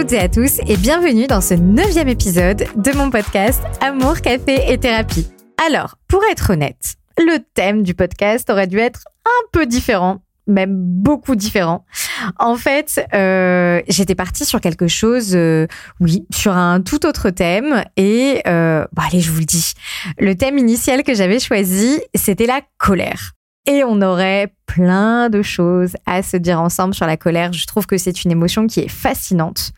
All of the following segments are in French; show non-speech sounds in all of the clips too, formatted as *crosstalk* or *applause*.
toutes et à tous et bienvenue dans ce neuvième épisode de mon podcast Amour, Café et Thérapie. Alors, pour être honnête, le thème du podcast aurait dû être un peu différent, même beaucoup différent. En fait, euh, j'étais partie sur quelque chose, euh, oui, sur un tout autre thème. Et euh, bon, allez, je vous le dis. Le thème initial que j'avais choisi, c'était la colère. Et on aurait plein de choses à se dire ensemble sur la colère. Je trouve que c'est une émotion qui est fascinante.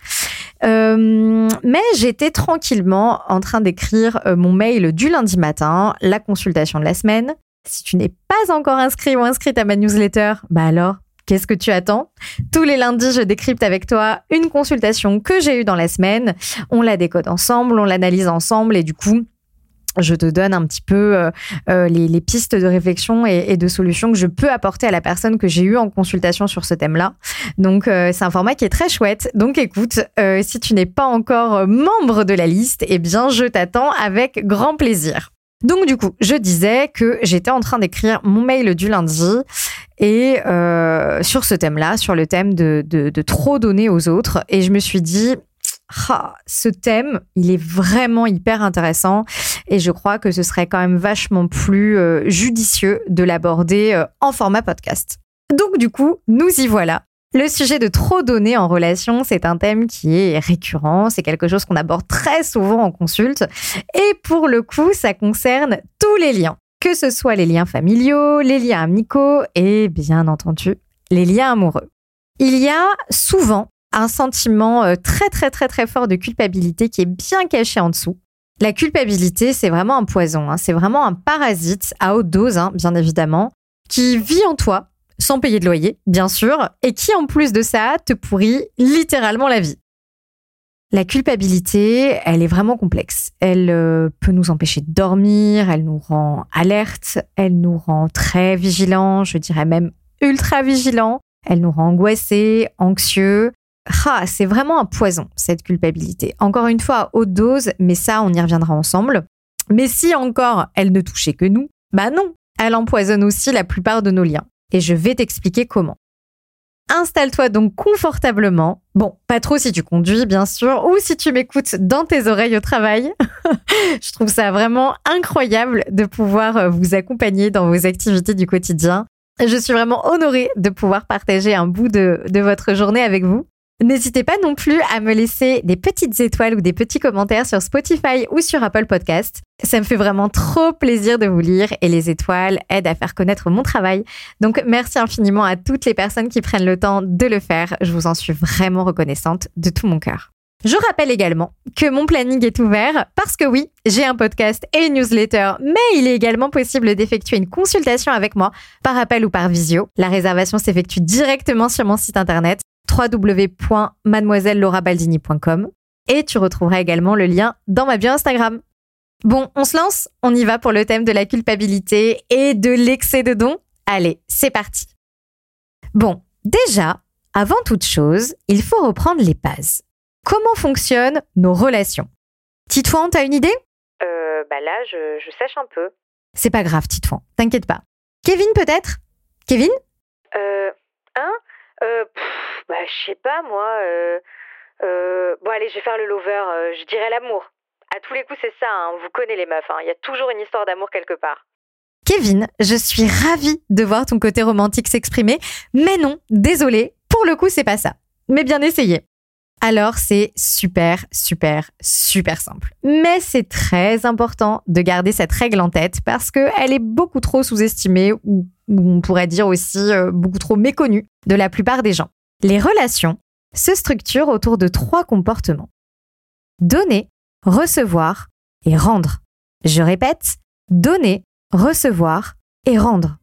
Euh, mais j'étais tranquillement en train d'écrire euh, mon mail du lundi matin, la consultation de la semaine. Si tu n'es pas encore inscrit ou inscrite à ma newsletter, bah alors, qu'est-ce que tu attends? Tous les lundis, je décrypte avec toi une consultation que j'ai eue dans la semaine. On la décode ensemble, on l'analyse ensemble et du coup, je te donne un petit peu euh, euh, les, pistes de réflexion et, de solutions que je peux apporter à la personne que j'ai eue en consultation sur ce thème-là. Donc, euh, c'est un format qui est très chouette. Donc, écoute, si tu n'es pas encore membre de la liste, eh bien, je t'attends avec grand plaisir. Donc, du coup, je disais que j'étais en train d'écrire mon mail du lundi et sur ce thème-là, sur le thème de, de trop donner aux autres. Et je me suis dit, ah, ce thème, il est vraiment hyper intéressant et je crois que ce serait quand même vachement plus euh, judicieux de l'aborder euh, en format podcast. Donc du coup, nous y voilà. Le sujet de trop donner en relation, c'est un thème qui est récurrent, c'est quelque chose qu'on aborde très souvent en consulte et pour le coup, ça concerne tous les liens, que ce soit les liens familiaux, les liens amicaux et bien entendu les liens amoureux. Il y a souvent un sentiment euh, très très très très fort de culpabilité qui est bien caché en dessous. La culpabilité, c'est vraiment un poison, hein. c'est vraiment un parasite à haute dose, hein, bien évidemment, qui vit en toi sans payer de loyer, bien sûr, et qui en plus de ça te pourrit littéralement la vie. La culpabilité, elle est vraiment complexe. Elle euh, peut nous empêcher de dormir, elle nous rend alerte, elle nous rend très vigilants, je dirais même ultra vigilants, elle nous rend angoissés, anxieux, ah, c'est vraiment un poison, cette culpabilité. Encore une fois, haute dose, mais ça, on y reviendra ensemble. Mais si encore elle ne touchait que nous, bah non, elle empoisonne aussi la plupart de nos liens. Et je vais t'expliquer comment. Installe-toi donc confortablement. Bon, pas trop si tu conduis, bien sûr, ou si tu m'écoutes dans tes oreilles au travail. *laughs* je trouve ça vraiment incroyable de pouvoir vous accompagner dans vos activités du quotidien. Je suis vraiment honorée de pouvoir partager un bout de votre journée avec vous. N'hésitez pas non plus à me laisser des petites étoiles ou des petits commentaires sur Spotify ou sur Apple Podcast. Ça me fait vraiment trop plaisir de vous lire et les étoiles aident à faire connaître mon travail. Donc merci infiniment à toutes les personnes qui prennent le temps de le faire. Je vous en suis vraiment reconnaissante de tout mon cœur. Je rappelle également que mon planning est ouvert parce que oui, j'ai un podcast et une newsletter, mais il est également possible d'effectuer une consultation avec moi par appel ou par visio. La réservation s'effectue directement sur mon site internet www.mademoisellelaurabaldini.com et tu retrouveras également le lien dans ma bio Instagram. Bon, on se lance On y va pour le thème de la culpabilité et de l'excès de dons Allez, c'est parti. Bon, déjà, avant toute chose, il faut reprendre les bases. Comment fonctionnent nos relations? Titouan, t'as une idée? Euh, bah là, je, je sèche un peu. C'est pas grave, Titouan, t'inquiète pas. Kevin, peut-être? Kevin? Euh, hein Euh, bah, je sais pas, moi. Euh, euh, bon, allez, je vais faire le lover. Euh, je dirais l'amour. À tous les coups, c'est ça. Hein, vous connaissez les meufs. hein, Il y a toujours une histoire d'amour quelque part. Kevin, je suis ravie de voir ton côté romantique s'exprimer, mais non, désolé, pour le coup, c'est pas ça. Mais bien essayé. Alors, c'est super, super, super simple. Mais c'est très important de garder cette règle en tête parce qu'elle est beaucoup trop sous-estimée ou, on pourrait dire aussi euh, beaucoup trop méconnue de la plupart des gens. Les relations se structurent autour de trois comportements. Donner, recevoir et rendre. Je répète, donner, recevoir et rendre.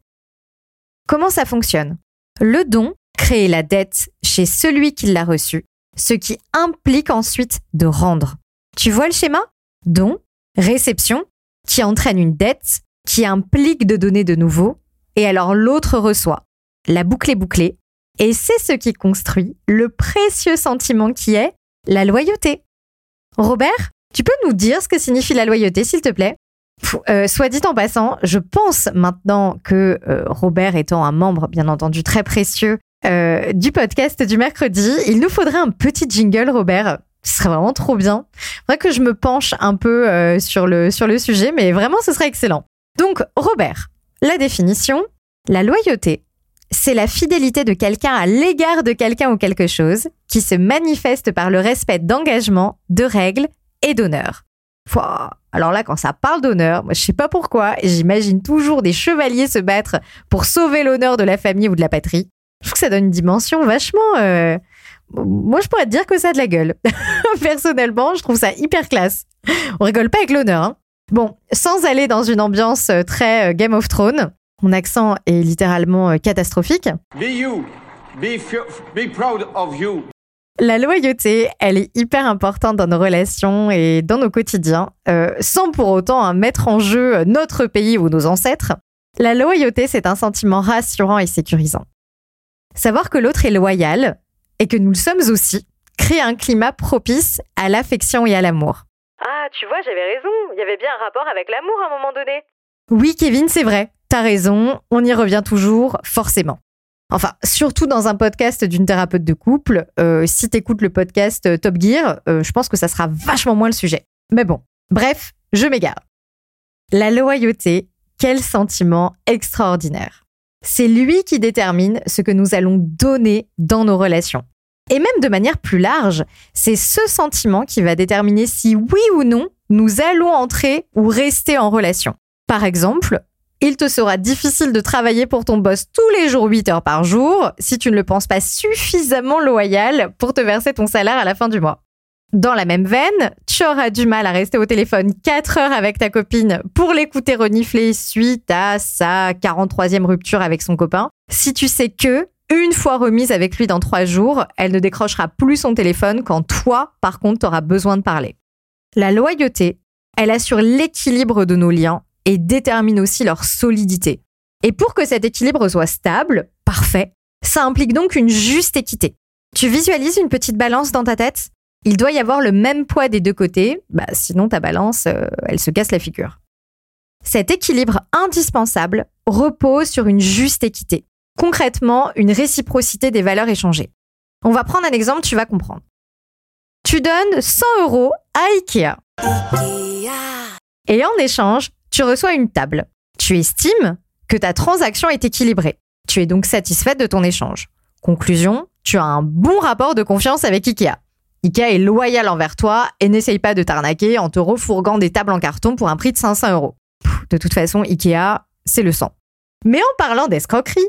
Comment ça fonctionne? Le don crée la dette chez celui qui l'a reçu, ce qui implique ensuite de rendre. Tu vois le schéma? Don, réception, qui entraîne une dette, qui implique de donner de nouveau, et alors l'autre reçoit. La boucle est bouclée, et c'est ce qui construit le précieux sentiment qui est la loyauté. Robert, tu peux nous dire ce que signifie la loyauté, s'il te plaît? Euh, soit dit en passant, je pense maintenant que euh, Robert étant un membre, bien entendu, très précieux euh, du podcast du mercredi, il nous faudrait un petit jingle, Robert. Ce serait vraiment trop bien. Faudrait que je me penche un peu euh, sur, le, sur le sujet, mais vraiment, ce serait excellent. Donc, Robert, la définition, la loyauté, c'est la fidélité de quelqu'un à l'égard de quelqu'un ou quelque chose qui se manifeste par le respect d'engagement, de règles et d'honneur. Alors là, quand ça parle d'honneur, je sais pas pourquoi, j'imagine toujours des chevaliers se battre pour sauver l'honneur de la famille ou de la patrie. Je trouve que ça donne une dimension vachement. Euh, moi, je pourrais te dire que ça a de la gueule. *laughs* Personnellement, je trouve ça hyper classe. On rigole pas avec l'honneur. Hein. Bon, sans aller dans une ambiance euh, très euh, Game of Thrones, mon accent est littéralement catastrophique. Be you. Be, be proud of you. La loyauté, elle est hyper importante dans nos relations et dans nos quotidiens, euh, sans pour autant hein, mettre en jeu notre pays ou nos ancêtres. La loyauté, c'est un sentiment rassurant et sécurisant. Savoir que l'autre est loyal et que nous le sommes aussi crée un climat propice à l'affection et à l'amour. Ah, tu vois, j'avais raison. Il y avait bien un rapport avec l'amour à un moment donné. Oui, Kevin, c'est vrai. T'as raison. On y revient toujours, forcément. Enfin, surtout dans un podcast d'une thérapeute de couple. Euh, si t'écoutes le podcast euh, Top Gear, euh, je pense que ça sera vachement moins le sujet. Mais bon, bref, je m'égare. La loyauté, quel sentiment extraordinaire. C'est lui qui détermine ce que nous allons donner dans nos relations. Et même de manière plus large, c'est ce sentiment qui va déterminer si oui ou non nous allons entrer ou rester en relation. Par exemple, il te sera difficile de travailler pour ton boss tous les jours 8 heures par jour si tu ne le penses pas suffisamment loyal pour te verser ton salaire à la fin du mois. Dans la même veine, tu auras du mal à rester au téléphone 4 heures avec ta copine pour l'écouter renifler suite à sa 43e rupture avec son copain. Si tu sais que, une fois remise avec lui dans 3 jours, elle ne décrochera plus son téléphone quand toi, par contre, t'auras besoin de parler. La loyauté, elle assure l'équilibre de nos liens et détermine aussi leur solidité. Et pour que cet équilibre soit stable, parfait, ça implique donc une juste équité. Tu visualises une petite balance dans ta tête? Il doit y avoir le même poids des deux côtés, bah, sinon ta balance, euh, elle se casse la figure. Cet équilibre indispensable repose sur une juste équité. Concrètement, une réciprocité des valeurs échangées. On va prendre un exemple, tu vas comprendre. Tu donnes 100 euros à Ikea. Et en échange, tu reçois une table. Tu estimes que ta transaction est équilibrée. Tu es donc satisfaite de ton échange. Conclusion, tu as un bon rapport de confiance avec Ikea. Ikea est loyal envers toi et n'essaye pas de t'arnaquer en te refourguant des tables en carton pour un prix de 500 euros. De toute façon, Ikea, c'est le sang. Mais en parlant d'escroquerie,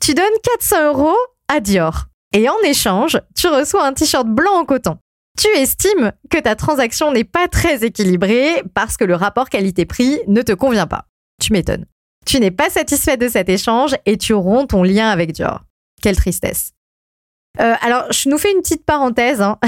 tu donnes 400 euros à Dior. Et en échange, tu reçois un t-shirt blanc en coton tu estimes que ta transaction n'est pas très équilibrée parce que le rapport qualité-prix ne te convient pas. Tu m'étonnes. Tu n'es pas satisfait de cet échange et tu romps ton lien avec Dior. Quelle tristesse. Euh, alors, je nous fais une petite parenthèse. Hein.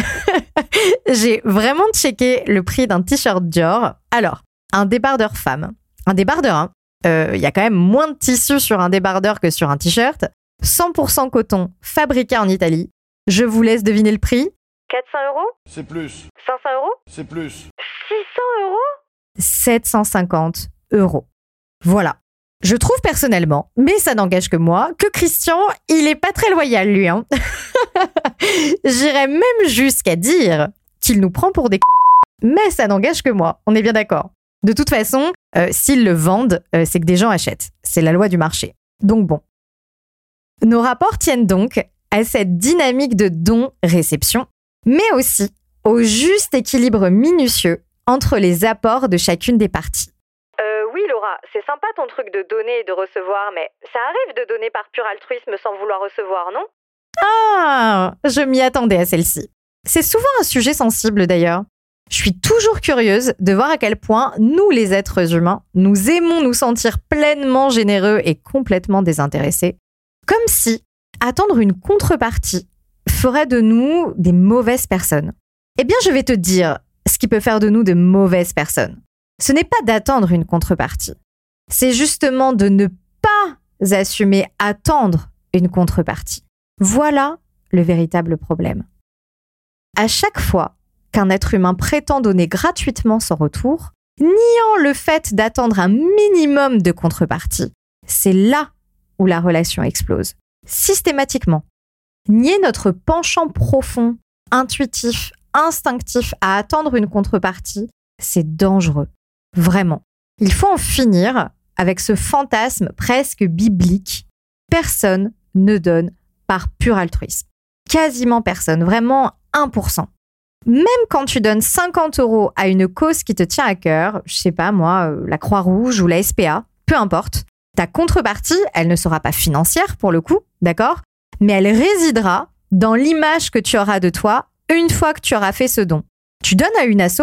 *laughs* J'ai vraiment checké le prix d'un t-shirt Dior. Alors, un débardeur femme. Un débardeur, hein. euh, Il y a quand même moins de tissu sur un débardeur que sur un t-shirt. 100% coton, fabriqué en Italie. Je vous laisse deviner le prix. 400 euros? C'est plus. 500 euros? C'est plus. 600 euros? 750 euros. Voilà. Je trouve personnellement, mais ça n'engage que moi, que Christian, il est pas très loyal, lui. Hein. *laughs* J'irais même jusqu'à dire qu'il nous prend pour des mais ça n'engage que moi. On est bien d'accord. De toute façon, euh, s'ils le vendent, euh, c'est que des gens achètent. C'est la loi du marché. Donc bon. Nos rapports tiennent donc à cette dynamique de don-réception mais aussi au juste équilibre minutieux entre les apports de chacune des parties. C'est sympa ton truc de donner et de recevoir, mais ça arrive de donner par pur altruisme sans vouloir recevoir, non? Ah, je m'y attendais à celle-ci. C'est souvent un sujet sensible d'ailleurs. Je suis toujours curieuse de voir à quel point nous, les êtres humains, nous aimons nous sentir pleinement généreux et complètement désintéressés. Comme si attendre une contrepartie ferait de nous des mauvaises personnes Eh bien, je vais te dire ce qui peut faire de nous de mauvaises personnes. Ce n'est pas d'attendre une contrepartie. C'est justement de ne pas assumer attendre une contrepartie. Voilà le véritable problème. À chaque fois qu'un être humain prétend donner gratuitement son retour, niant le fait d'attendre un minimum de contrepartie, c'est là où la relation explose. Systématiquement. nier notre penchant profond, intuitif, instinctif à attendre une contrepartie, c'est dangereux. Vraiment. Il faut en finir avec ce fantasme presque biblique. Personne ne donne par pur altruisme. Quasiment personne, vraiment 1%. Même quand tu donnes 50 euros à une cause qui te tient à cœur, je sais pas moi, euh, la Croix-Rouge ou la SPA, peu importe, ta contrepartie, elle ne sera pas financière pour le coup, d'accord? Mais elle résidera dans l'image que tu auras de toi une fois que tu auras fait ce don. Tu donnes à une asso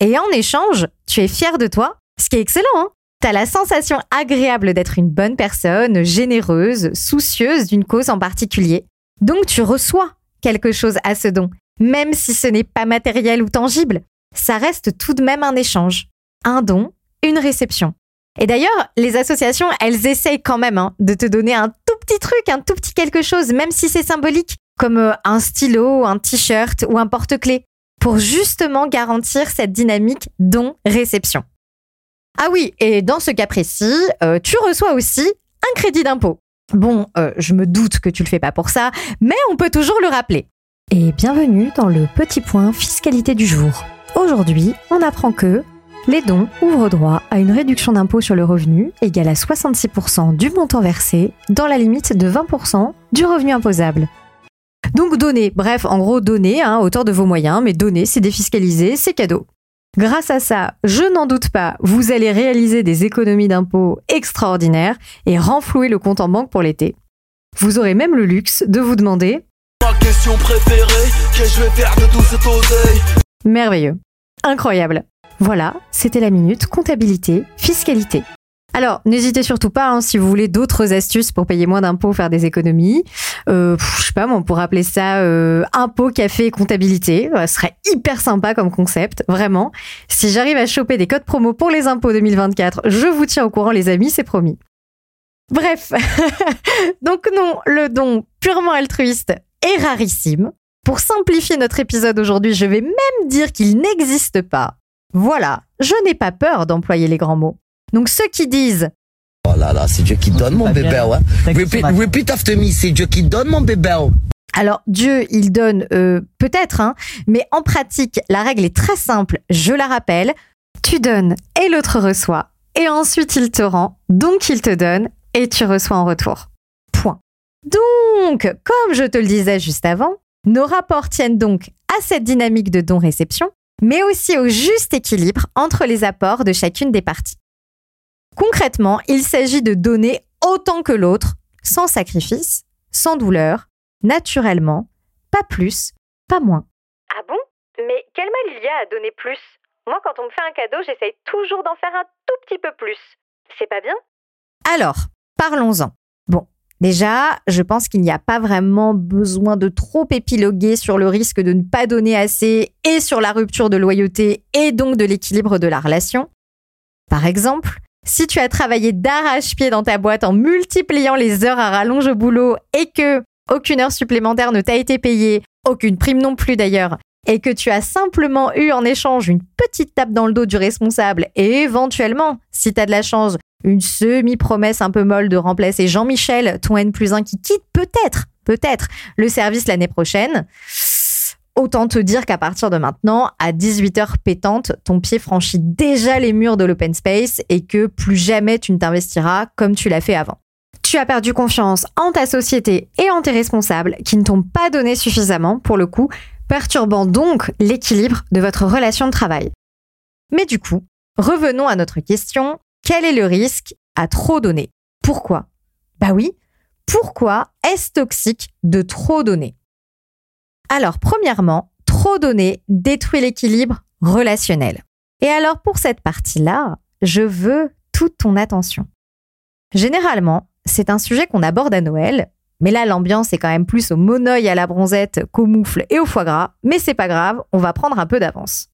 et en échange, tu es fier de toi, ce qui est excellent. Hein tu as la sensation agréable d'être une bonne personne, généreuse, soucieuse d'une cause en particulier. Donc tu reçois quelque chose à ce don, même si ce n'est pas matériel ou tangible. Ça reste tout de même un échange. Un don, une réception. Et d'ailleurs, les associations, elles essayent quand même hein, de te donner un tout petit truc, un tout petit quelque chose, même si c'est symbolique, comme euh, un stylo, un t-shirt ou un porte-clés, pour justement garantir cette dynamique don-réception. Ah oui, et dans ce cas précis, euh, tu reçois aussi un crédit d'impôt. Bon, euh, je me doute que tu le fais pas pour ça, mais on peut toujours le rappeler. Et bienvenue dans le petit point fiscalité du jour. Aujourd'hui, on apprend que les dons ouvrent droit à une réduction d'impôt sur le revenu égale à 66% du montant versé dans la limite de 20% du revenu imposable. Donc donner, bref, en gros donner à hein, hauteur de vos moyens, mais donner, c'est défiscalisé, c'est cadeau. Grâce à ça, je n'en doute pas, vous allez réaliser des économies d'impôts extraordinaires et renflouer le compte en banque pour l'été. Vous aurez même le luxe de vous demander Ma question préférée, qu'est-ce que je vais faire de tout cet oseille Merveilleux. Incroyable. Voilà, c'était la minute comptabilité, fiscalité. Alors, n'hésitez surtout pas, hein, si vous voulez d'autres astuces pour payer moins d'impôts, faire des économies. Euh, je sais pas, on pourrait appeler ça euh, impôt, café, comptabilité. Ce serait hyper sympa comme concept, vraiment. Si j'arrive à choper des codes promo pour les impôts 2024, je vous tiens au courant, les amis, c'est promis. Bref, *laughs* donc non, le don purement altruiste est rarissime. Pour simplifier notre épisode aujourd'hui, je vais même dire qu'il n'existe pas. Voilà, je n'ai pas peur d'employer les grands mots. Donc ceux qui disent Oh là là, c'est Dieu qui donne mon bébé, ouais. Repeat, after me, c'est Dieu qui donne mon bébé. Alors Dieu, il donne euh, peut-être, hein, mais en pratique, la règle est très simple. Je la rappelle, tu donnes et l'autre reçoit, et ensuite il te rend, donc il te donne et tu reçois en retour. Point. Donc, comme je te le disais juste avant, nos rapports tiennent donc à cette dynamique de don-réception, mais aussi au juste équilibre entre les apports de chacune des parties. Concrètement, il s'agit de donner autant que l'autre, sans sacrifice, sans douleur, naturellement, pas plus, pas moins. Ah bon? Mais quel mal il y a à donner plus? Moi, quand on me fait un cadeau, j'essaye toujours d'en faire un tout petit peu plus. C'est pas bien? Alors, parlons-en. Bon, déjà, je pense qu'il n'y a pas vraiment besoin de trop épiloguer sur le risque de ne pas donner assez et sur la rupture de loyauté et donc de l'équilibre de la relation. Par exemple, si tu as travaillé d'arrache-pied dans ta boîte en multipliant les heures à rallonge au boulot et que aucune heure supplémentaire ne t'a été payée, aucune prime non plus d'ailleurs, et que tu as simplement eu en échange une petite tape dans le dos du responsable et éventuellement, si tu as de la chance, une semi-promesse un peu molle de remplacer Jean-Michel, ton N plus 1 qui quitte peut-être, peut-être le service l'année prochaine, Autant te dire qu'à partir de maintenant, à 18h pétante, ton pied franchit déjà les murs de l'open space et que plus jamais tu ne t'investiras comme tu l'as fait avant. Tu as perdu confiance en ta société et en tes responsables qui ne t'ont pas donné suffisamment, pour le coup, perturbant donc l'équilibre de votre relation de travail. Mais du coup, revenons à notre question, quel est le risque à trop donner? Pourquoi? Bah oui, pourquoi est-ce toxique de trop donner? Alors, premièrement, trop donner détruit l'équilibre relationnel. Et alors, pour cette partie-là, je veux toute ton attention. Généralement, c'est un sujet qu'on aborde à Noël, mais là, l'ambiance est quand même plus au monoeil à la bronzette qu'au moufle et au foie gras, mais c'est pas grave, on va prendre un peu d'avance.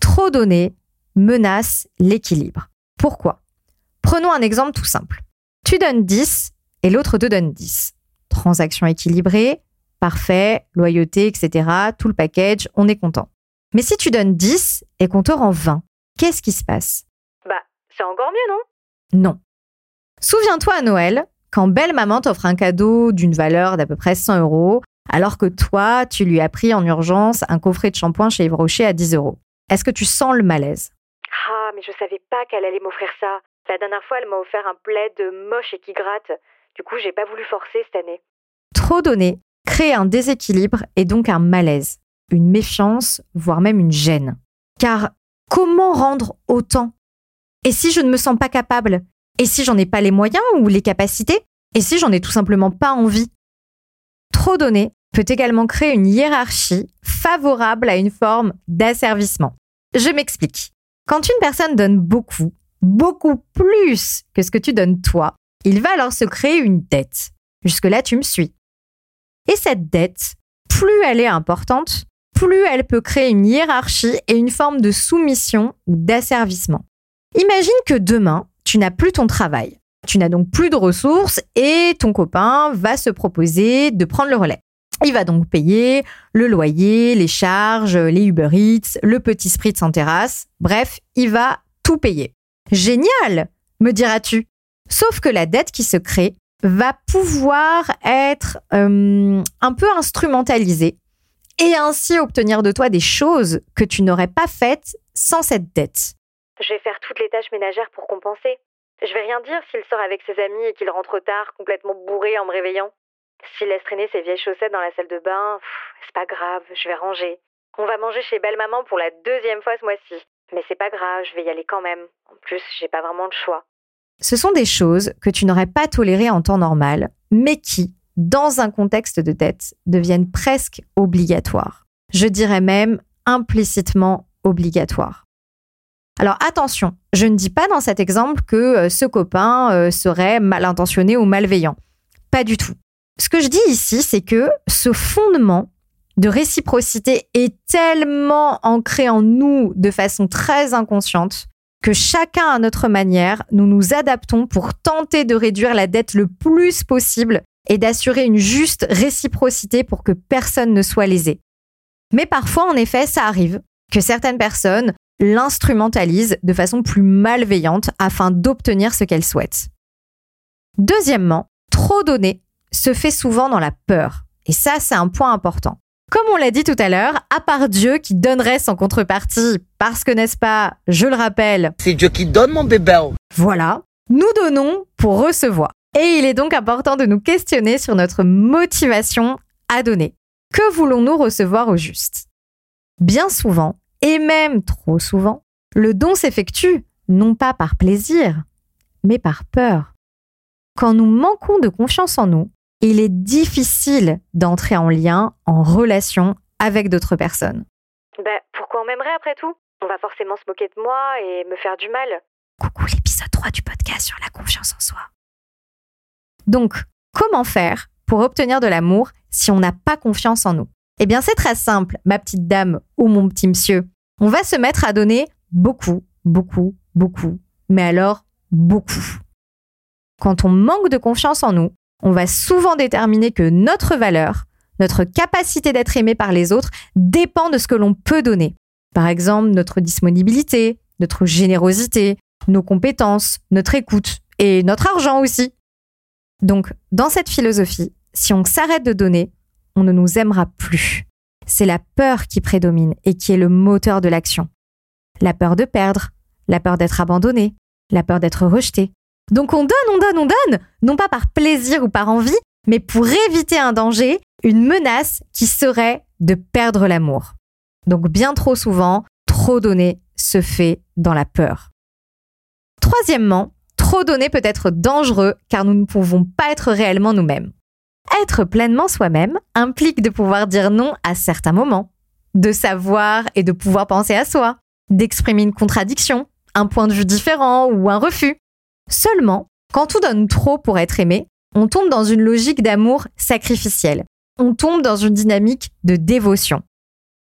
Trop donner menace l'équilibre. Pourquoi? Prenons un exemple tout simple. Tu donnes 10 et l'autre te donne 10. Transaction équilibrée, parfait, loyauté, etc., tout le package, on est content. Mais si tu donnes 10 et qu'on te rend 20, qu'est-ce qui se passe? Bah, c'est encore mieux, non? Non. Souviens-toi à Noël, quand belle maman t'offre un cadeau d'une valeur d'à peu près 100 euros, alors que toi, tu lui as pris en urgence un coffret de shampoing chez Yves Rocher à 10 euros. Est-ce que tu sens le malaise? Ah, mais je savais pas qu'elle allait m'offrir ça. La dernière fois, elle m'a offert un plaid moche et qui gratte. Du coup, j'ai pas voulu forcer cette année. Trop donner crée un déséquilibre et donc un malaise, une méfiance, voire même une gêne. Car comment rendre autant? Et si je ne me sens pas capable? Et si j'en ai pas les moyens ou les capacités? Et si j'en ai tout simplement pas envie? Trop donner peut également créer une hiérarchie favorable à une forme d'asservissement. Je m'explique. Quand une personne donne beaucoup, beaucoup plus que ce que tu donnes toi, il va alors se créer une dette. Jusque-là, tu me suis. Et cette dette, plus elle est importante, plus elle peut créer une hiérarchie et une forme de soumission ou d'asservissement. Imagine que demain, tu n'as plus ton travail. Tu n'as donc plus de ressources et ton copain va se proposer de prendre le relais. Il va donc payer le loyer, les charges, les Uber Eats, le petit spritz en terrasse. Bref, il va tout payer. Génial, me diras-tu. Sauf que la dette qui se crée va pouvoir être euh, un peu instrumentalisée et ainsi obtenir de toi des choses que tu n'aurais pas faites sans cette dette. Je vais faire toutes les tâches ménagères pour compenser. Je vais rien dire s'il sort avec ses amis et qu'il rentre tard, complètement bourré en me réveillant. S'il laisse traîner ses vieilles chaussettes dans la salle de bain, c'est pas grave, je vais ranger. On va manger chez Belle Maman pour la deuxième fois ce mois-ci. Mais c'est pas grave, je vais y aller quand même. En plus, j'ai pas vraiment le choix. Ce sont des choses que tu n'aurais pas tolérées en temps normal, mais qui, dans un contexte de dette, deviennent presque obligatoires. Je dirais même implicitement obligatoires. Alors attention, je ne dis pas dans cet exemple que euh, ce copain euh, serait mal intentionné ou malveillant. Pas du tout. Ce que je dis ici, c'est que ce fondement de réciprocité est tellement ancré en nous de façon très inconsciente que chacun à notre manière, nous nous adaptons pour tenter de réduire la dette le plus possible et d'assurer une juste réciprocité pour que personne ne soit lésé. Mais parfois, en effet, ça arrive que certaines personnes l'instrumentalisent de façon plus malveillante afin d'obtenir ce qu'elles souhaitent. Deuxièmement, trop donner se fait souvent dans la peur. Et ça, c'est un point important. Comme on l'a dit tout à l'heure, à part Dieu qui donnerait sans contrepartie, parce que n'est-ce pas, je le rappelle, C'est Dieu qui donne mon bébé. voilà, nous donnons pour recevoir. Et il est donc important de nous questionner sur notre motivation à donner. Que voulons-nous recevoir au juste? Bien souvent, et même trop souvent, le don s'effectue non pas par plaisir, mais par peur. Quand nous manquons de confiance en nous, il est difficile d'entrer en lien, en relation avec d'autres personnes. Bah, pourquoi on m'aimerait après tout On va forcément se moquer de moi et me faire du mal. Coucou l'épisode 3 du podcast sur la confiance en soi. Donc, comment faire pour obtenir de l'amour si on n'a pas confiance en nous? Eh bien, c'est très simple, ma petite dame ou mon petit monsieur. On va se mettre à donner beaucoup, beaucoup, beaucoup, mais alors beaucoup. Quand on manque de confiance en nous, on va souvent déterminer que notre valeur, notre capacité d'être aimé par les autres dépend de ce que l'on peut donner. Par exemple, notre disponibilité, notre générosité, nos compétences, notre écoute et notre argent aussi. Donc, dans cette philosophie, si on s'arrête de donner, on ne nous aimera plus. C'est la peur qui prédomine et qui est le moteur de l'action. La peur de perdre, la peur d'être abandonné, la peur d'être rejeté. Donc on donne, on donne, on donne, non pas par plaisir ou par envie, mais pour éviter un danger, une menace qui serait de perdre l'amour. Donc bien trop souvent, trop donner se fait dans la peur. Troisièmement, trop donner peut être dangereux car nous ne pouvons pas être réellement nous-mêmes. Être pleinement soi-même implique de pouvoir dire non à certains moments, de savoir et de pouvoir penser à soi, d'exprimer une contradiction, un point de vue différent ou un refus. Seulement, quand on donne trop pour être aimé, on tombe dans une logique d'amour sacrificiel. On tombe dans une dynamique de dévotion.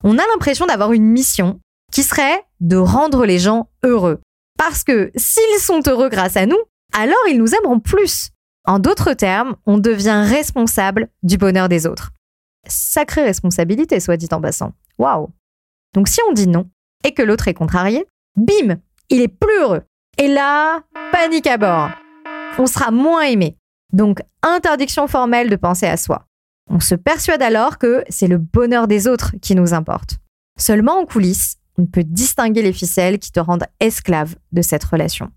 On a l'impression d'avoir une mission qui serait de rendre les gens heureux. Parce que s'ils sont heureux grâce à nous, alors ils nous aimeront plus. En d'autres termes, on devient responsable du bonheur des autres. Sacrée responsabilité, soit dit en passant. Waouh Donc si on dit non et que l'autre est contrarié, bim, il est plus heureux. Et là, panique à bord. On sera moins aimé. Donc, interdiction formelle de penser à soi. On se persuade alors que c'est le bonheur des autres qui nous importe. Seulement en coulisses, on peut distinguer les ficelles qui te rendent esclave de cette relation.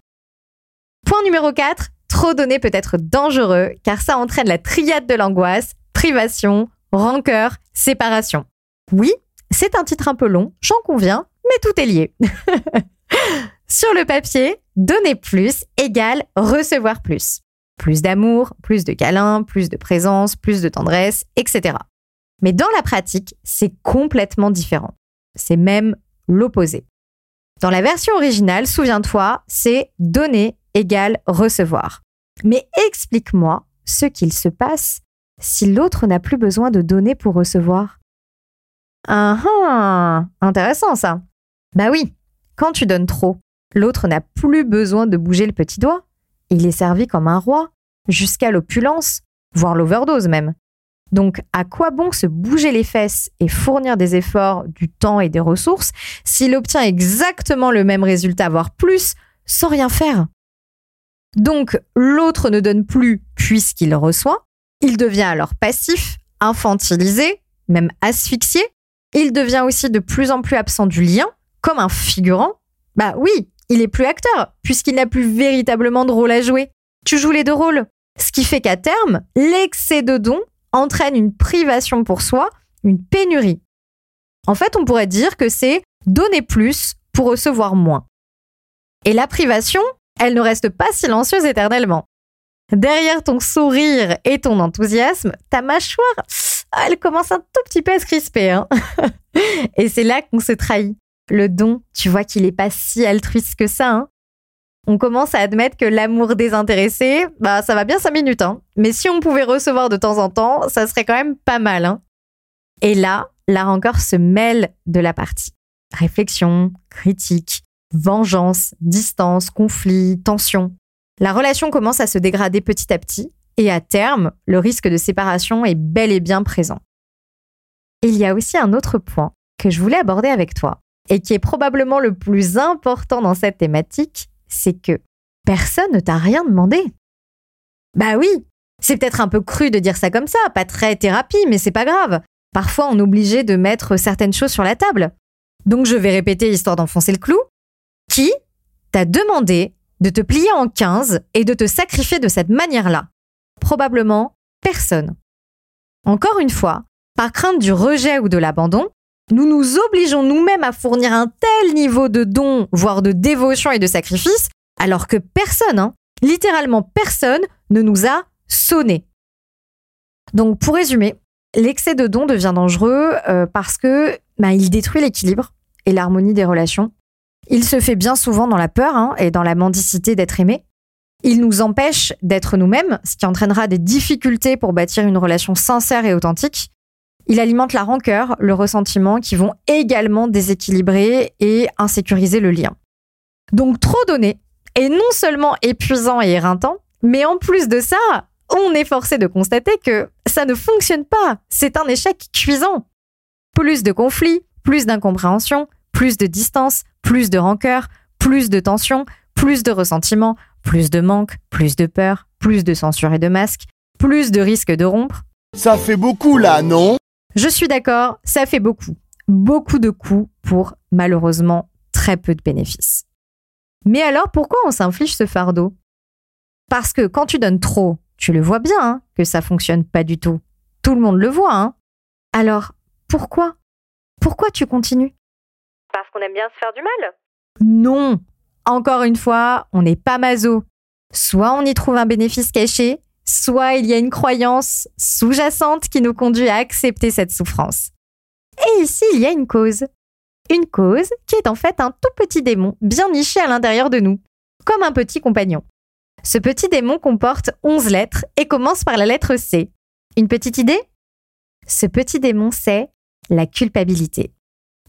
Point numéro 4, trop donner peut être dangereux car ça entraîne la triade de l'angoisse, privation, rancœur, séparation. Oui, c'est un titre un peu long, j'en conviens, mais tout est lié. *laughs* Sur le papier, donner plus égale recevoir plus. Plus d'amour, plus de câlins, plus de présence, plus de tendresse, etc. Mais dans la pratique, c'est complètement différent. C'est même l'opposé. Dans la version originale, souviens-toi, c'est donner égale recevoir. Mais explique-moi ce qu'il se passe si l'autre n'a plus besoin de donner pour recevoir. Ah ah, intéressant ça. Bah oui, quand tu donnes trop, l'autre n'a plus besoin de bouger le petit doigt. Il est servi comme un roi, jusqu'à l'opulence, voire l'overdose même. Donc, à quoi bon se bouger les fesses et fournir des efforts, du temps et des ressources s'il obtient exactement le même résultat, voire plus, sans rien faire? Donc, l'autre ne donne plus puisqu'il reçoit. Il devient alors passif, infantilisé, même asphyxié. Il devient aussi de plus en plus absent du lien, comme un figurant. Bah oui, il est plus acteur, puisqu'il n'a plus véritablement de rôle à jouer. Tu joues les deux rôles. Ce qui fait qu'à terme, l'excès de dons entraîne une privation pour soi, une pénurie. En fait, on pourrait dire que c'est donner plus pour recevoir moins. Et la privation, elle ne reste pas silencieuse éternellement. Derrière ton sourire et ton enthousiasme, ta mâchoire, elle commence un tout petit peu à se crisper. Hein. *laughs* et c'est là qu'on se trahit. Le don, tu vois qu'il n'est pas si altruiste que ça. Hein on commence à admettre que l'amour désintéressé, bah ça va bien cinq minutes, hein. Mais si on pouvait recevoir de temps en temps, ça serait quand même pas mal, hein. Et là, la rancœur se mêle de la partie. Réflexion, critique, vengeance, distance, conflit, tension. La relation commence à se dégrader petit à petit et à terme, le risque de séparation est bel et bien présent. Il y a aussi un autre point que je voulais aborder avec toi et qui est probablement le plus important dans cette thématique, c'est que personne ne t'a rien demandé. Bah oui, c'est peut-être un peu cru de dire ça comme ça, pas très thérapie, mais c'est pas grave. Parfois, on est obligé de mettre certaines choses sur la table. Donc, je vais répéter histoire d'enfoncer le clou. Qui t'a demandé de te plier en 15 et de te sacrifier de cette manière-là? Probablement personne. Encore une fois, par crainte du rejet ou de l'abandon, nous nous obligeons nous-mêmes à fournir un tel niveau de don, voire de dévotion et de sacrifice, alors que personne, hein, littéralement personne, ne nous a sonné. Donc pour résumer, l'excès de don devient dangereux euh, parce que bah, il détruit l'équilibre et l'harmonie des relations. Il se fait bien souvent dans la peur hein, et dans la mendicité d'être aimé. Il nous empêche d'être nous-mêmes, ce qui entraînera des difficultés pour bâtir une relation sincère et authentique. Il alimente la rancœur, le ressentiment qui vont également déséquilibrer et insécuriser le lien. Donc trop donner est non seulement épuisant et éreintant, mais en plus de ça, on est forcé de constater que ça ne fonctionne pas. C'est un échec cuisant. Plus de conflits, plus d'incompréhension, plus de distance, plus de rancœur, plus de tension, plus de ressentiment, plus de manque, plus de peur, plus de censure et de masque, plus de risque de rompre. Ça fait beaucoup là, non? Je suis d'accord, ça fait beaucoup. Beaucoup de coûts pour malheureusement très peu de bénéfices. Mais alors pourquoi on s'inflige ce fardeau? Parce que quand tu donnes trop, tu le vois bien hein, que ça fonctionne pas du tout. Tout le monde le voit. Hein alors pourquoi? Pourquoi tu continues? Parce qu'on aime bien se faire du mal Non. Encore une fois, on n'est pas maso. Soit on y trouve un bénéfice caché, soit il y a une croyance sous-jacente qui nous conduit à accepter cette souffrance. Et ici, il y a une cause. Une cause qui est en fait un tout petit démon bien niché à l'intérieur de nous, comme un petit compagnon. Ce petit démon comporte 11 lettres et commence par la lettre C. Une petite idée? Ce petit démon, c'est la culpabilité.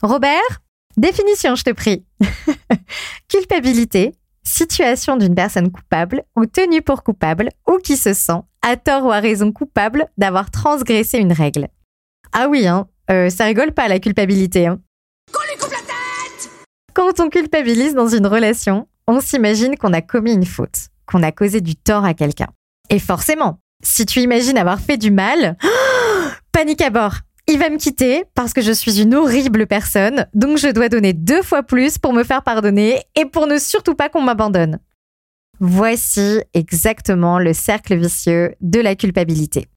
Robert, définition, je te prie. *laughs* culpabilité, situation d'une personne coupable ou tenue pour coupable ou qui se sent, à tort ou à raison coupable, d'avoir transgressé une règle. Ah oui, hein, euh, ça rigole pas la culpabilité. Hein. Quand on culpabilise dans une relation, on s'imagine qu'on a commis une faute, qu'on a causé du tort à quelqu'un. Et forcément, si tu imagines avoir fait du mal, *gasps* panique à bord. Il va me quitter parce que je suis une horrible personne, donc je dois donner deux fois plus pour me faire pardonner et pour ne surtout pas qu'on m'abandonne. Voici exactement le cercle vicieux de la culpabilité.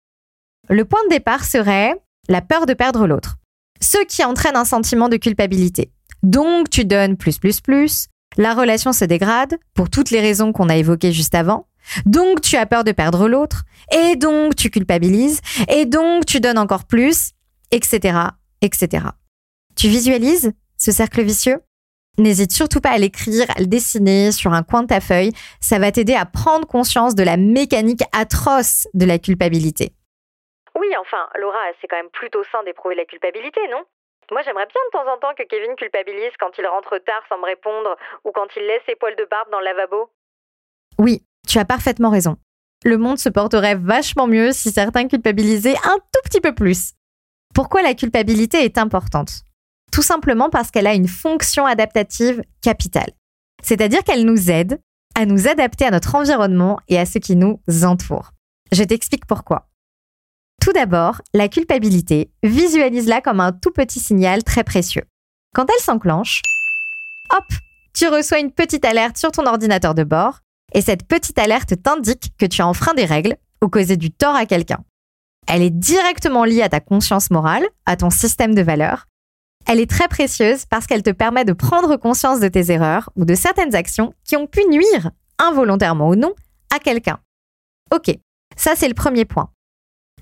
Le point de départ serait la peur de perdre l'autre, ce qui entraîne un sentiment de culpabilité. Donc tu donnes plus plus plus, la relation se dégrade pour toutes les raisons qu'on a évoquées juste avant, donc tu as peur de perdre l'autre, et donc tu culpabilises, et donc tu donnes encore plus, etc., etc. Tu visualises ce cercle vicieux? N'hésite surtout pas à l'écrire, à le dessiner sur un coin de ta feuille. Ça va t'aider à prendre conscience de la mécanique atroce de la culpabilité. Oui, enfin, Laura, c'est quand même plutôt sain d'éprouver la culpabilité, non? Moi, j'aimerais bien de temps en temps que Kevin culpabilise quand il rentre tard sans me répondre ou quand il laisse ses poils de barbe dans le lavabo. Oui, tu as parfaitement raison. Le monde se porterait vachement mieux si certains culpabilisaient un tout petit peu plus. Pourquoi la culpabilité est importante? Tout simplement parce qu'elle a une fonction adaptative capitale. C'est-à-dire qu'elle nous aide à nous adapter à notre environnement et à ce qui nous entoure. Je t'explique pourquoi. Tout d'abord, la culpabilité, visualise-la comme un tout petit signal très précieux. Quand elle s'enclenche, hop, tu reçois une petite alerte sur ton ordinateur de bord et cette petite alerte t'indique que tu as enfreint des règles ou causé du tort à quelqu'un. Elle est directement liée à ta conscience morale, à ton système de valeurs. Elle est très précieuse parce qu'elle te permet de prendre conscience de tes erreurs ou de certaines actions qui ont pu nuire, involontairement ou non, à quelqu'un. Ok, ça c'est le premier point.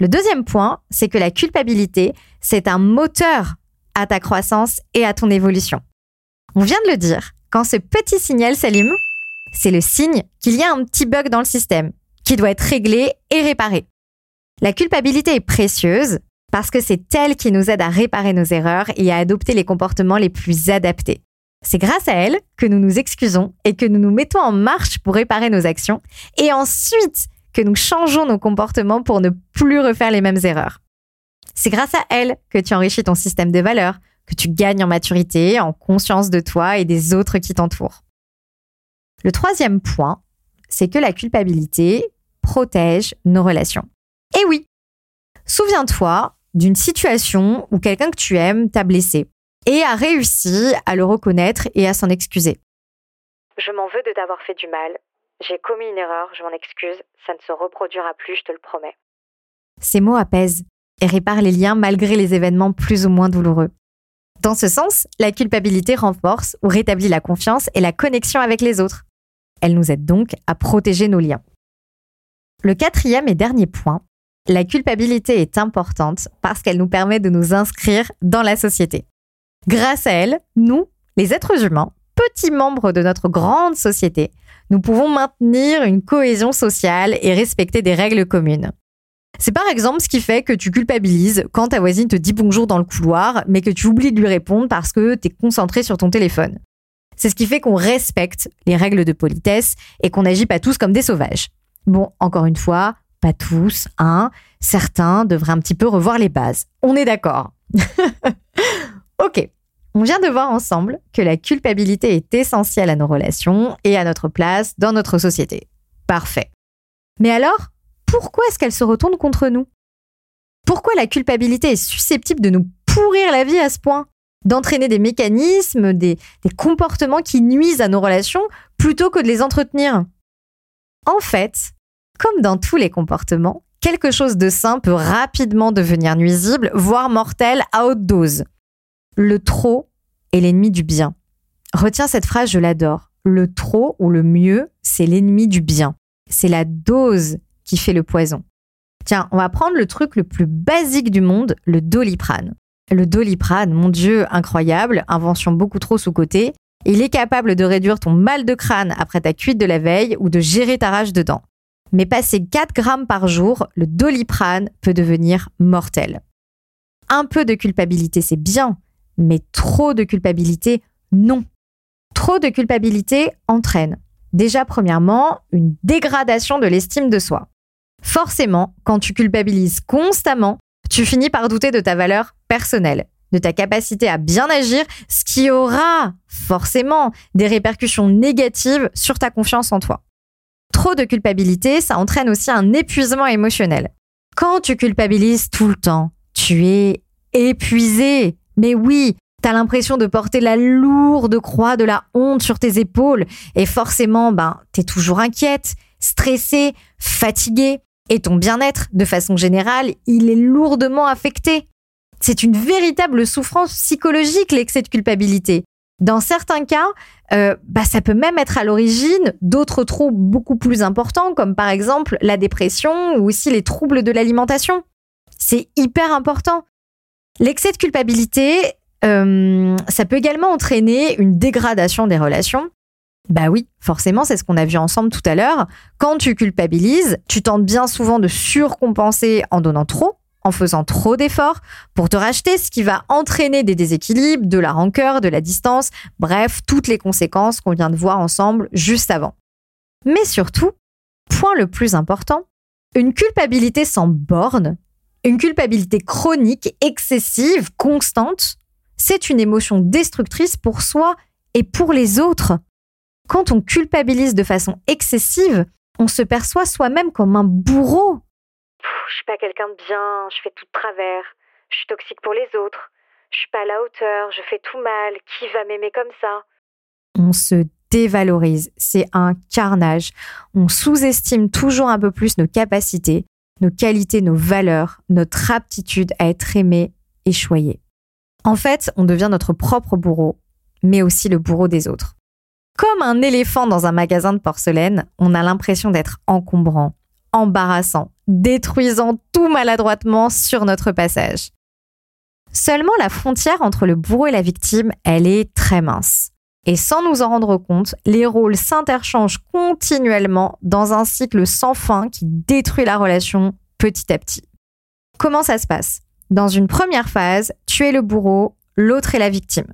Le deuxième point, c'est que la culpabilité, c'est un moteur à ta croissance et à ton évolution. On vient de le dire, quand ce petit signal s'allume, c'est le signe qu'il y a un petit bug dans le système qui doit être réglé et réparé. La culpabilité est précieuse parce que c'est elle qui nous aide à réparer nos erreurs et à adopter les comportements les plus adaptés. C'est grâce à elle que nous nous excusons et que nous nous mettons en marche pour réparer nos actions et ensuite que nous changeons nos comportements pour ne plus refaire les mêmes erreurs. C'est grâce à elle que tu enrichis ton système de valeurs, que tu gagnes en maturité, en conscience de toi et des autres qui t'entourent. Le troisième point, c'est que la culpabilité protège nos relations. Et oui, souviens-toi d'une situation où quelqu'un que tu aimes t'a blessé et a réussi à le reconnaître et à s'en excuser. Je m'en veux de t'avoir fait du mal. J'ai commis une erreur, je m'en excuse. Ça ne se reproduira plus, je te le promets. Ces mots apaisent et réparent les liens malgré les événements plus ou moins douloureux. Dans ce sens, la culpabilité renforce ou rétablit la confiance et la connexion avec les autres. Elle nous aide donc à protéger nos liens. Le quatrième et dernier point, la culpabilité est importante parce qu'elle nous permet de nous inscrire dans la société. Grâce à elle, nous, les êtres humains, petits membres de notre grande société, nous pouvons maintenir une cohésion sociale et respecter des règles communes. C'est par exemple ce qui fait que tu culpabilises quand ta voisine te dit bonjour dans le couloir, mais que tu oublies de lui répondre parce que tu es concentré sur ton téléphone. C'est ce qui fait qu'on respecte les règles de politesse et qu'on n'agit pas tous comme des sauvages. Bon, encore une fois, pas tous, hein. Certains devraient un petit peu revoir les bases. On est d'accord. *laughs* ok. On vient de voir ensemble que la culpabilité est essentielle à nos relations et à notre place dans notre société. Parfait. Mais alors, pourquoi est-ce qu'elle se retourne contre nous? Pourquoi la culpabilité est susceptible de nous pourrir la vie à ce point? D'entraîner des mécanismes, des, des comportements qui nuisent à nos relations plutôt que de les entretenir? En fait, comme dans tous les comportements, quelque chose de sain peut rapidement devenir nuisible, voire mortel à haute dose. Le trop est l'ennemi du bien. Retiens cette phrase, je l'adore. Le trop ou le mieux, c'est l'ennemi du bien. C'est la dose qui fait le poison. Tiens, on va prendre le truc le plus basique du monde, le doliprane. Le doliprane, mon Dieu, incroyable, invention beaucoup trop sous-cotée. Il est capable de réduire ton mal de crâne après ta cuite de la veille ou de gérer ta rage de dents mais passer 4 grammes par jour, le doliprane peut devenir mortel. Un peu de culpabilité, c'est bien, mais trop de culpabilité, non. Trop de culpabilité entraîne, déjà premièrement, une dégradation de l'estime de soi. Forcément, quand tu culpabilises constamment, tu finis par douter de ta valeur personnelle, de ta capacité à bien agir, ce qui aura forcément des répercussions négatives sur ta confiance en toi. Trop de culpabilité, ça entraîne aussi un épuisement émotionnel. Quand tu culpabilises tout le temps, tu es épuisé. Mais oui, t'as l'impression de porter la lourde croix de la honte sur tes épaules et forcément, ben, t'es toujours inquiète, stressée, fatiguée et ton bien-être, de façon générale, il est lourdement affecté. C'est une véritable souffrance psychologique, l'excès de culpabilité. Dans certains cas, euh, bah, ça peut même être à l'origine d'autres troubles beaucoup plus importants, comme par exemple la dépression ou aussi les troubles de l'alimentation. C'est hyper important. L'excès de culpabilité, euh, ça peut également entraîner une dégradation des relations. Bah oui, forcément, c'est ce qu'on a vu ensemble tout à l'heure. Quand tu culpabilises, tu tentes bien souvent de surcompenser en donnant trop, en faisant trop d'efforts pour te racheter, ce qui va entraîner des déséquilibres, de la rancœur, de la distance, bref, toutes les conséquences qu'on vient de voir ensemble juste avant. Mais surtout, point le plus important, une culpabilité sans borne, une culpabilité chronique, excessive, constante, c'est une émotion destructrice pour soi et pour les autres. Quand on culpabilise de façon excessive, on se perçoit soi-même comme un bourreau. Je suis pas quelqu'un de bien, je fais tout de travers, je suis toxique pour les autres, je suis pas à la hauteur, je fais tout mal, qui va m'aimer comme ça? On se dévalorise, c'est un carnage. On sous-estime toujours un peu plus nos capacités, nos qualités, nos valeurs, notre aptitude à être aimé et choyé. En fait, on devient notre propre bourreau, mais aussi le bourreau des autres. Comme un éléphant dans un magasin de porcelaine, on a l'impression d'être encombrant, embarrassant, détruisant tout maladroitement sur notre passage. Seulement la frontière entre le bourreau et la victime, elle est très mince. Et sans nous en rendre compte, les rôles s'interchangent continuellement dans un cycle sans fin qui détruit la relation petit à petit. Comment ça se passe? Dans une première phase, tu es le bourreau, l'autre est la victime.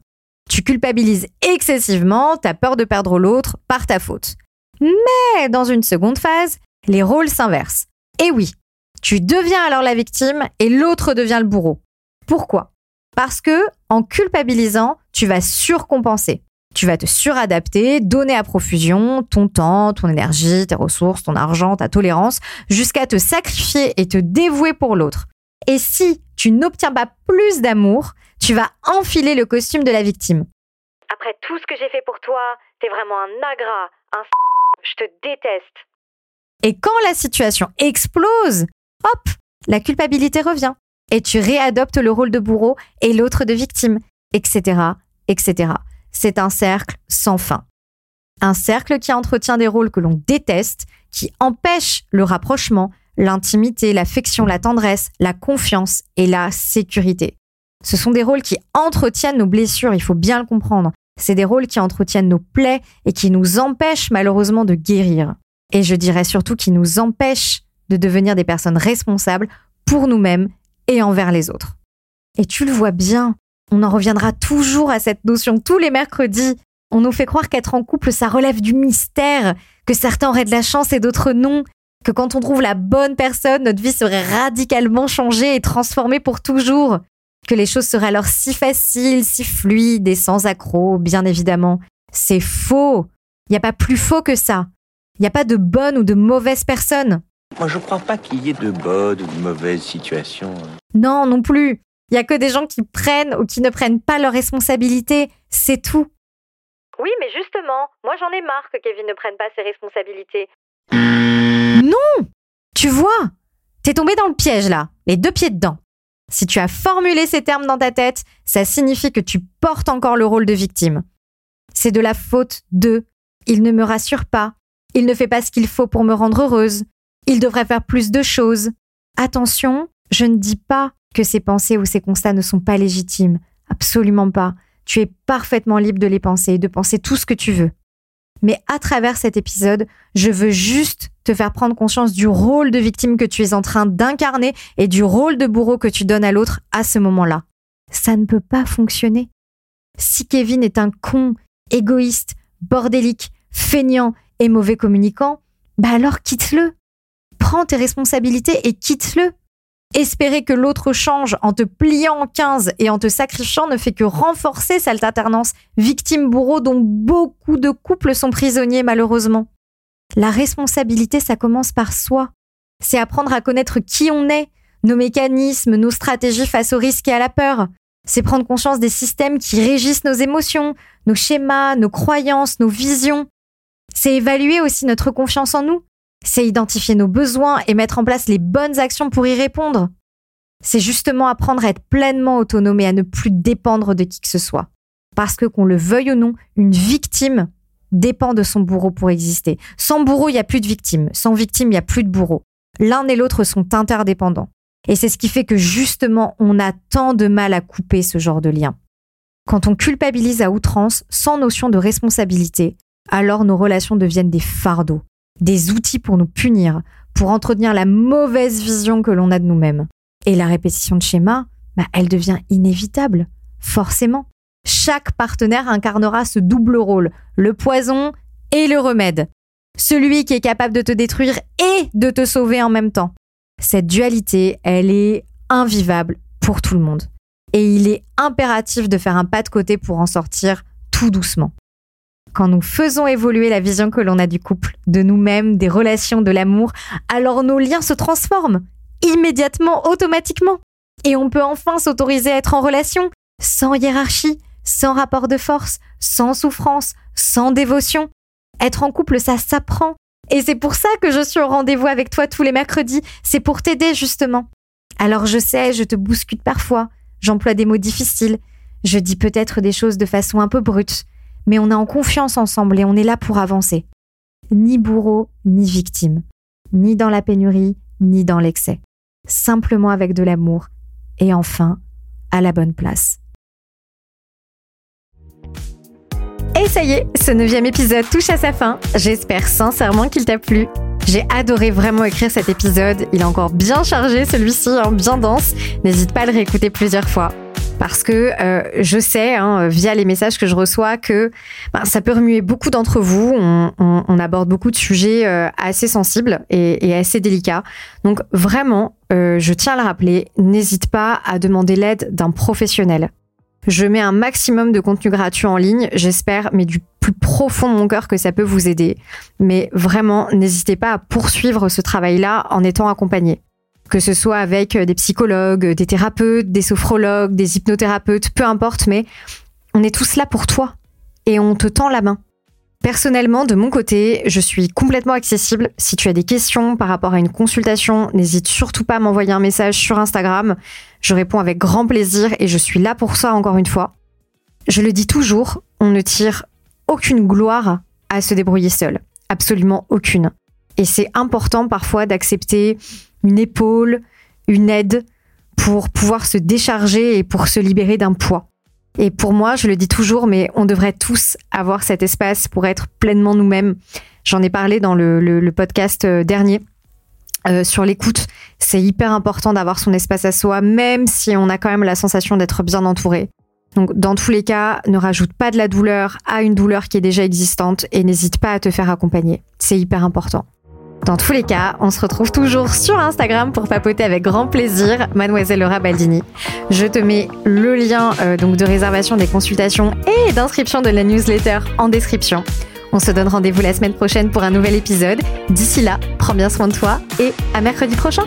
Tu culpabilises excessivement, tu as peur de perdre l'autre par ta faute. Mais dans une seconde phase, les rôles s'inversent. Et oui, tu deviens alors la victime et l'autre devient le bourreau. Pourquoi? Parce que en culpabilisant, tu vas surcompenser. Tu vas te suradapter, donner à profusion ton temps, ton énergie, tes ressources, ton argent, ta tolérance, jusqu'à te sacrifier et te dévouer pour l'autre. Et si tu n'obtiens pas plus d'amour, tu vas enfiler le costume de la victime. Après tout ce que j'ai fait pour toi, t'es vraiment un agrat, un je te déteste. Et quand la situation explose, hop, la culpabilité revient. Et tu réadoptes le rôle de bourreau et l'autre de victime, etc., etc. C'est un cercle sans fin. Un cercle qui entretient des rôles que l'on déteste, qui empêche le rapprochement, l'intimité, l'affection, la tendresse, la confiance et la sécurité. Ce sont des rôles qui entretiennent nos blessures, il faut bien le comprendre. C'est des rôles qui entretiennent nos plaies et qui nous empêchent malheureusement de guérir. Et je dirais surtout qui nous empêchent de devenir des personnes responsables pour nous-mêmes et envers les autres. Et tu le vois bien, on en reviendra toujours à cette notion tous les mercredis. On nous fait croire qu'être en couple, ça relève du mystère, que certains auraient de la chance et d'autres non, que quand on trouve la bonne personne, notre vie serait radicalement changée et transformée pour toujours que les choses seraient alors si faciles, si fluides et sans accroc, bien évidemment. C'est faux. Il n'y a pas plus faux que ça. Il n'y a pas de bonne ou de mauvaise personne. Moi, je ne crois pas qu'il y ait de bonnes ou de mauvaises situations. Non, non plus. Il n'y a que des gens qui prennent ou qui ne prennent pas leurs responsabilités. C'est tout. Oui, mais justement, moi j'en ai marre que Kevin ne prenne pas ses responsabilités. Non Tu vois T'es tombé dans le piège là, les deux pieds dedans. Si tu as formulé ces termes dans ta tête, ça signifie que tu portes encore le rôle de victime. C'est de la faute de il ne me rassure pas, il ne fait pas ce qu'il faut pour me rendre heureuse, il devrait faire plus de choses. Attention, je ne dis pas que ces pensées ou ces constats ne sont pas légitimes, absolument pas. Tu es parfaitement libre de les penser, de penser tout ce que tu veux. Mais à travers cet épisode, je veux juste te faire prendre conscience du rôle de victime que tu es en train d'incarner et du rôle de bourreau que tu donnes à l'autre à ce moment-là. Ça ne peut pas fonctionner. Si Kevin est un con, égoïste, bordélique, feignant et mauvais communicant, bah alors quitte-le. Prends tes responsabilités et quitte-le. Espérer que l'autre change en te pliant en 15 et en te sacrifiant ne fait que renforcer cette alternance victime-bourreau dont beaucoup de couples sont prisonniers malheureusement. La responsabilité, ça commence par soi. C'est apprendre à connaître qui on est, nos mécanismes, nos stratégies face au risque et à la peur. C'est prendre conscience des systèmes qui régissent nos émotions, nos schémas, nos croyances, nos visions. C'est évaluer aussi notre confiance en nous. C'est identifier nos besoins et mettre en place les bonnes actions pour y répondre. C'est justement apprendre à être pleinement autonome et à ne plus dépendre de qui que ce soit. Parce que qu'on le veuille ou non, une victime dépend de son bourreau pour exister. Sans bourreau, il n'y a plus de victime. Sans victime, il n'y a plus de bourreau. L'un et l'autre sont interdépendants. Et c'est ce qui fait que justement, on a tant de mal à couper ce genre de lien. Quand on culpabilise à outrance, sans notion de responsabilité, alors nos relations deviennent des fardeaux, des outils pour nous punir, pour entretenir la mauvaise vision que l'on a de nous-mêmes. Et la répétition de schéma, bah, elle devient inévitable, forcément. Chaque partenaire incarnera ce double rôle, le poison et le remède. Celui qui est capable de te détruire et de te sauver en même temps. Cette dualité, elle est invivable pour tout le monde. Et il est impératif de faire un pas de côté pour en sortir tout doucement. Quand nous faisons évoluer la vision que l'on a du couple, de nous-mêmes, des relations, de l'amour, alors nos liens se transforment immédiatement, automatiquement. Et on peut enfin s'autoriser à être en relation, sans hiérarchie, sans rapport de force, sans souffrance, sans dévotion. Être en couple, ça s'apprend. Et c'est pour ça que je suis au rendez-vous avec toi tous les mercredis. C'est pour t'aider, justement. Alors je sais, je te bouscute parfois. J'emploie des mots difficiles. Je dis peut-être des choses de façon un peu brute. Mais on est en confiance ensemble et on est là pour avancer. Ni bourreau, ni victime. Ni dans la pénurie, ni dans l'excès simplement avec de l'amour, et enfin, à la bonne place. Et ça y est, ce neuvième épisode touche à sa fin. J'espère sincèrement qu'il t'a plu. J'ai adoré vraiment écrire cet épisode. Il est encore bien chargé celui-ci, hein, bien dense. N'hésite pas à le réécouter plusieurs fois parce que euh, je sais, hein, via les messages que je reçois, que ben, ça peut remuer beaucoup d'entre vous. On, aborde beaucoup de sujets euh, assez sensibles et, et, assez délicats. Donc vraiment, euh, je tiens à le rappeler, n'hésite pas à demander l'aide d'un professionnel. Je mets un maximum de contenu gratuit en ligne, j'espère, mais du plus profond de mon cœur que ça peut vous aider. Mais vraiment, n'hésitez pas à poursuivre ce travail-là en étant accompagné que ce soit avec euh, des psychologues, des thérapeutes, des sophrologues, des hypnothérapeutes, peu importe, mais on est tous là pour toi et on te tend la main. Personnellement, de mon côté, je suis complètement accessible. Si tu as des questions par rapport à une consultation, n'hésite surtout pas à m'envoyer un message sur Instagram. Je réponds avec grand plaisir et je suis là pour ça encore une fois. Je le dis toujours, on ne tire aucune gloire à se débrouiller seul. Absolument aucune. Et c'est important parfois d'accepter une épaule, une aide pour pouvoir se décharger et pour se libérer d'un poids. Et pour moi, je le dis toujours, mais on devrait tous avoir cet espace pour être pleinement nous-mêmes. J'en ai parlé dans le, podcast euh, dernier. Euh, sur l'écoute, c'est hyper important d'avoir son espace à soi, même si on a quand même la sensation d'être bien entouré. Donc, dans tous les cas, ne rajoute pas de la douleur à une douleur qui est déjà existante et n'hésite pas à te faire accompagner. C'est hyper important. Dans tous les cas, on se retrouve toujours sur Instagram pour papoter avec grand plaisir, Mademoiselle Laura Baldini. Je te mets le lien euh, de réservation des consultations et d'inscription de la newsletter en description. On se donne rendez-vous la semaine prochaine pour un nouvel épisode. D'ici là, prends bien soin de toi et à mercredi prochain.